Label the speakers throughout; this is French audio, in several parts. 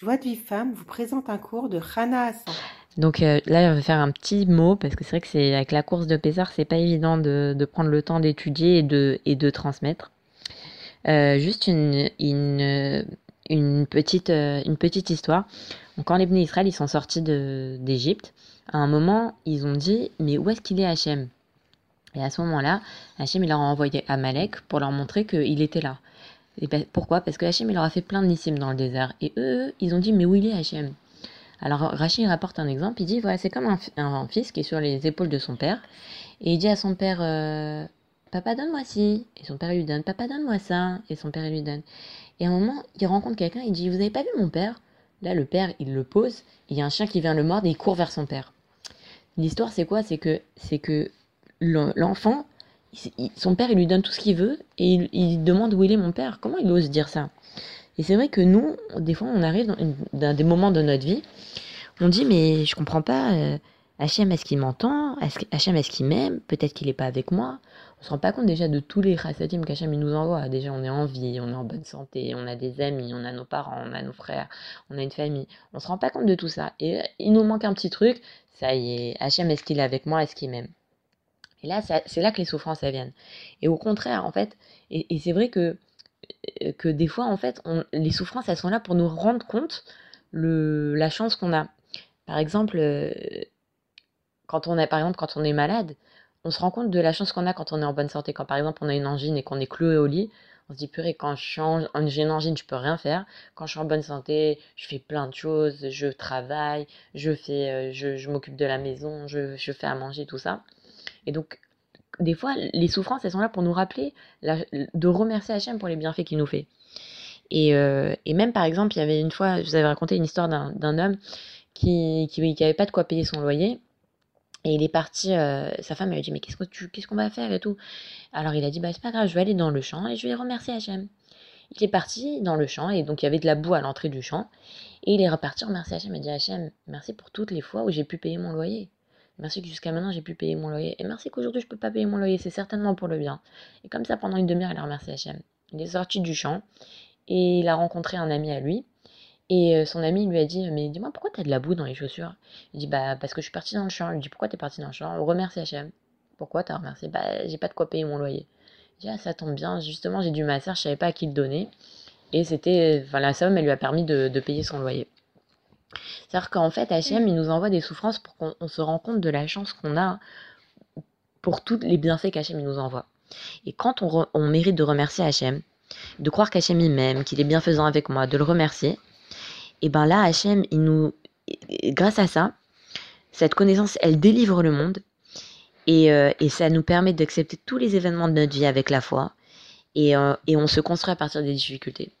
Speaker 1: Joie de femme vous présente un cours de Rana.
Speaker 2: Donc euh, là, on va faire un petit mot parce que c'est vrai que c'est avec la course de Pésar, c'est pas évident de, prendre le temps d'étudier et de, et de transmettre. Euh, juste euh, une petite histoire. Quand les Bnei Israël sont sortis d'Égypte, à un moment, ils ont dit Mais où est-ce qu'il est Hachem? Et à ce moment-là, Hachem il leur a envoyé Amalek pour leur montrer qu'il était là. Et pourquoi? Parce que Hachem, il leur a fait plein de nissim dans le désert. Et eux, ils ont dit, mais où il est Hachem? Alors Rachid rapporte un exemple, il dit, voilà, c'est comme un, fils qui est sur les épaules de son père. Et il dit à son père, euh, papa, donne-moi ci. Et son père lui donne, papa, donne-moi ça. Et son père lui donne. Et à un moment, il rencontre quelqu'un, il dit, vous n'avez pas vu mon père? Là, le père, il le pose, il y a un chien qui vient le mordre et il court vers son père. L'histoire, c'est quoi? C'est que, c'est que l'enfant, son père, il lui donne tout ce qu'il veut et il, demande où il est mon père. Comment il ose dire ça? Et c'est vrai que nous, des fois, on arrive dans, des moments de notre vie, on dit mais je comprends pas. Euh, Hachem, est-ce qu'il m'entend? Hachem, est-ce qu'il m'aime? Peut-être qu'il n'est pas avec moi. On se rend pas compte déjà de tous les chassadim qu'Hachem nous envoie. Déjà, on est en vie, on est en bonne santé, on a des amis, on a nos parents, on a nos frères, on a une famille. On se rend pas compte de tout ça. Et il nous manque un petit truc. Ça y est, Hachem, est-ce qu'il est avec moi? Est-ce qu'il m'aime? Et là, c'est là que les souffrances, elles viennent. Et au contraire, en fait, et, c'est vrai que, euh, que des fois, en fait, les souffrances, elles sont là pour nous rendre compte le, la chance qu'on a. Par exemple, euh, quand on, a, par exemple, quand on est malade, on se rend compte de la chance qu'on a quand on est en bonne santé. Quand par exemple on a une angine et qu'on est cloué au lit, on se dit purée, quand j'ai une angine, je peux rien faire. Quand je suis en bonne santé, je fais plein de choses, je travaille, je euh, je m'occupe de la maison, je, je, fais à manger, tout ça. Et donc, des fois, les souffrances, elles sont là pour nous rappeler de remercier Hachem pour les bienfaits qu'il nous fait. Et, euh, et, même, par exemple, il y avait une fois, je vous avais raconté une histoire d'un homme qui n'avait pas de quoi payer son loyer. Et il est parti, euh, sa femme lui a dit, mais qu'est-ce qu'on qu'est-ce qu'on va faire et tout? Alors il a dit, bah c'est pas grave, je vais aller dans le champ et je vais remercier Hachem. Il est parti dans le champ et donc il y avait de la boue à l'entrée du champ. Et il est reparti remercier Hachem et dit, Hachem, merci pour toutes les fois où j'ai pu payer mon loyer. Merci que jusqu'à maintenant j'ai pu payer mon loyer. Et merci qu'aujourd'hui je peux pas payer mon loyer. C'est certainement pour le bien. Et comme ça, pendant une demi-heure, il a remercié Hachem. Il est sorti du champ et il a rencontré un ami à lui. Et euh, son ami lui a dit Mais dis-moi, pourquoi tu as de la boue dans les chaussures? Il dit Bah, parce que je suis parti dans le champ. Il lui dit Pourquoi t'es parti dans le champ Remercie Hachem. Pourquoi t'as remercié Bah, j'ai pas de quoi payer mon loyer. Il dit Ah, ça tombe bien. Justement, j'ai dû masser, je savais pas à qui le donner. Et c'était. Enfin, la somme, elle lui a permis de payer son loyer. C'est-à-dire qu'en fait, Hachem, il nous envoie des souffrances pour qu'on se rende compte de la chance qu'on a pour tous les bienfaits qu'Hachem nous envoie. Et quand on, mérite de remercier Hachem, de croire qu'Hachem il m'aime, qu'il est bienfaisant avec moi, de le remercier, et ben là, Hachem, il nous, grâce à ça, cette connaissance, elle délivre le monde. Et, euh, ça nous permet d'accepter tous les événements de notre vie avec la foi et, euh, et on se construit à partir des difficultés.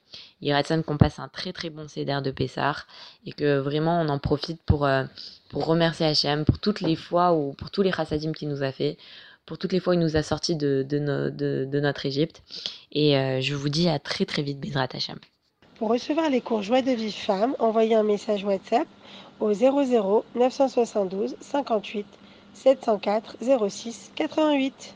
Speaker 2: Iratsan qu'on passe un très très bon CDR de Pessar et que vraiment on en profite pour, euh, pour remercier Hachem pour toutes les fois ou pour tous les chassadim qu'il nous a fait, pour toutes les fois où il nous a sortis de, de, notre Égypte. Et euh, je vous dis à très très vite, Bezrat Hachem.
Speaker 1: Pour recevoir les cours Joie de vie femme, envoyez un message WhatsApp au 00 972 58 704 06 88.